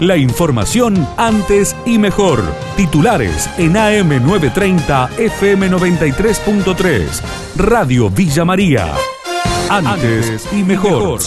La información antes y mejor. Titulares en AM930 FM93.3. Radio Villa María. Antes y mejor.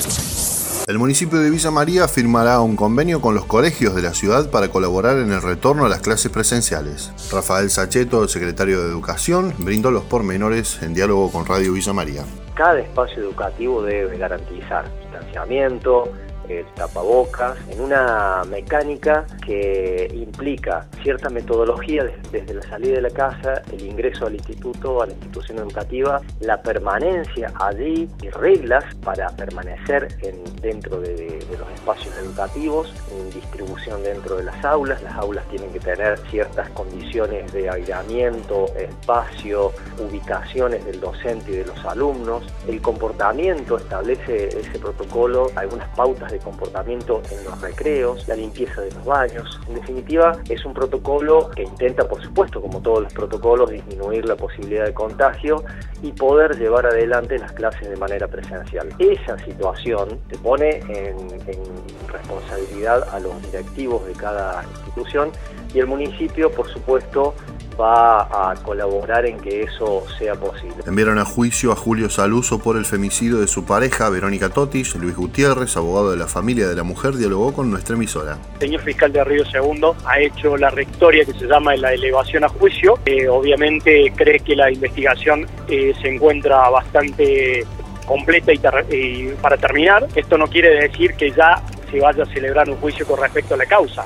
El municipio de Villa María firmará un convenio con los colegios de la ciudad para colaborar en el retorno a las clases presenciales. Rafael Sacheto, secretario de Educación, brindó los pormenores en diálogo con Radio Villa María. Cada espacio educativo debe garantizar distanciamiento, el tapabocas, en una mecánica que implica cierta metodología desde la salida de la casa, el ingreso al instituto, a la institución educativa, la permanencia allí y reglas para permanecer en, dentro de, los espacios educativos, en distribución dentro de las aulas. Las aulas tienen que tener ciertas condiciones de aislamiento, espacio, ubicaciones del docente y de los alumnos. El comportamiento establece ese protocolo algunas pautas de comportamiento en los recreos, la limpieza de los baños. En definitiva, es un protocolo que intenta, por supuesto, como todos los protocolos, disminuir la posibilidad de contagio y poder llevar adelante las clases de manera presencial. Esa situación te pone en, en responsabilidad a los directivos de cada institución y el municipio, por supuesto, va a colaborar en que eso sea posible. Enviaron a juicio a Julio Saluso por el femicidio de su pareja, Verónica Totis. Luis Gutiérrez, abogado de la familia de la mujer, dialogó con nuestra emisora. El señor fiscal de Río Segundo ha hecho la rectoria que se llama la elevación a juicio. Eh, obviamente cree que la investigación eh, se encuentra bastante completa y, para terminar, esto no quiere decir que ya se vaya a celebrar un juicio con respecto a la causa.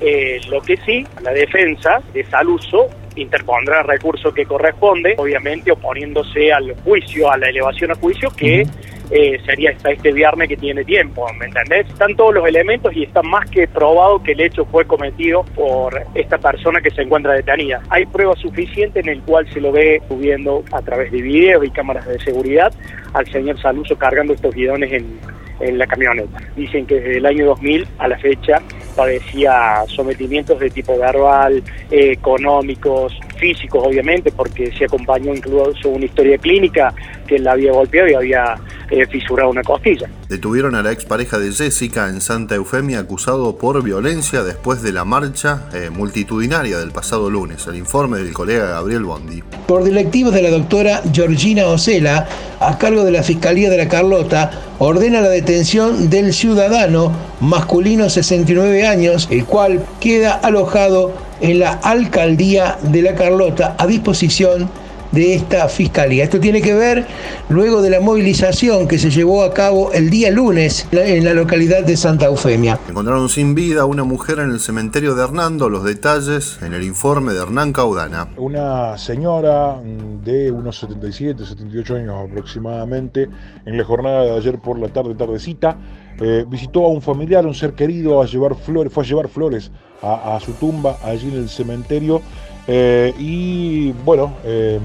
Eh, lo que sí, la defensa de Saluso interpondrá el recurso que corresponde, obviamente oponiéndose al juicio, a la elevación a juicio, que eh, sería hasta este viernes que tiene tiempo, ¿me entendés? Están todos los elementos y está más que probado que el hecho fue cometido por esta persona que se encuentra detenida. Hay pruebas suficientes en el cual se lo ve subiendo a través de videos y cámaras de seguridad al señor Saluso cargando estos guidones en, en la camioneta. Dicen que desde el año 2000 a la fecha padecía sometimientos de tipo verbal, eh, económicos, físicos obviamente, porque se acompañó incluso una historia clínica que la había golpeado y había eh, fisurado una costilla. Detuvieron a la expareja de Jessica en Santa Eufemia acusado por violencia después de la marcha eh, multitudinaria del pasado lunes. El informe del colega Gabriel Bondi. Por directivos de la doctora Georgina Ocela, a cargo de la Fiscalía de la Carlota, ordena la detención del ciudadano masculino 69 años, el cual queda alojado en la alcaldía de la Carlota a disposición de esta fiscalía. Esto tiene que ver luego de la movilización que se llevó a cabo el día lunes en la localidad de Santa Eufemia. Encontraron sin vida a una mujer en el cementerio de Hernando. Los detalles en el informe de Hernán Caudana. Una señora de unos 77, 78 años aproximadamente, en la jornada de ayer por la tarde, tardecita, eh, visitó a un familiar, un ser querido, a llevar flores, fue a llevar flores a, su tumba allí en el cementerio. Eh, y bueno, em,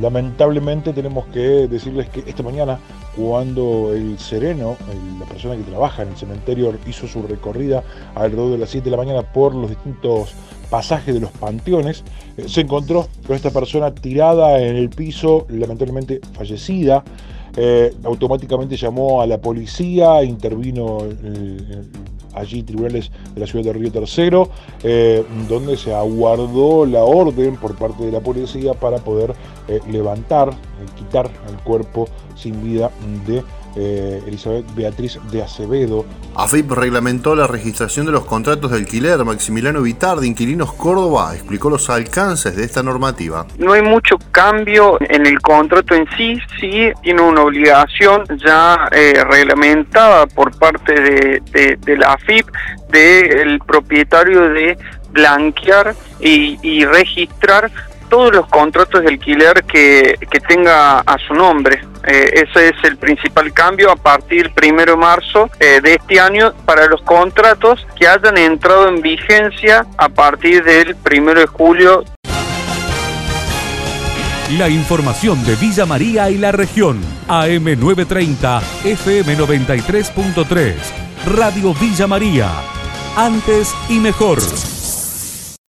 lamentablemente tenemos que decirles que esta mañana, cuando el Sereno, la persona que trabaja en el cementerio, hizo su recorrida alrededor de las 7 de la mañana por los distintos pasajes de los panteones, eh, se encontró con esta persona tirada en el piso, lamentablemente fallecida. Eh, automáticamente llamó a la policía, intervino allí tribunales de la ciudad de Río Tercero, eh, donde se aguardó la orden por parte de la policía para poder eh, levantar, quitar el cuerpo sin vida de eh, Elizabeth Beatriz de Acevedo. AFIP reglamentó la registración de los contratos de alquiler. Maximiliano Vitar, de Inquilinos Córdoba, explicó los alcances de esta normativa. No hay mucho cambio en el contrato en sí, sí tiene una obligación ya eh, reglamentada por parte de, la AFIP del propietario de blanquear y, registrar todos los contratos de alquiler que, que tenga a su nombre. Eh, ese es el principal cambio a partir del 1 de marzo eh, de este año para los contratos que hayan entrado en vigencia a partir del 1 de julio. La información de Villa María y la región. AM930, FM93.3. Radio Villa María. Antes y mejor.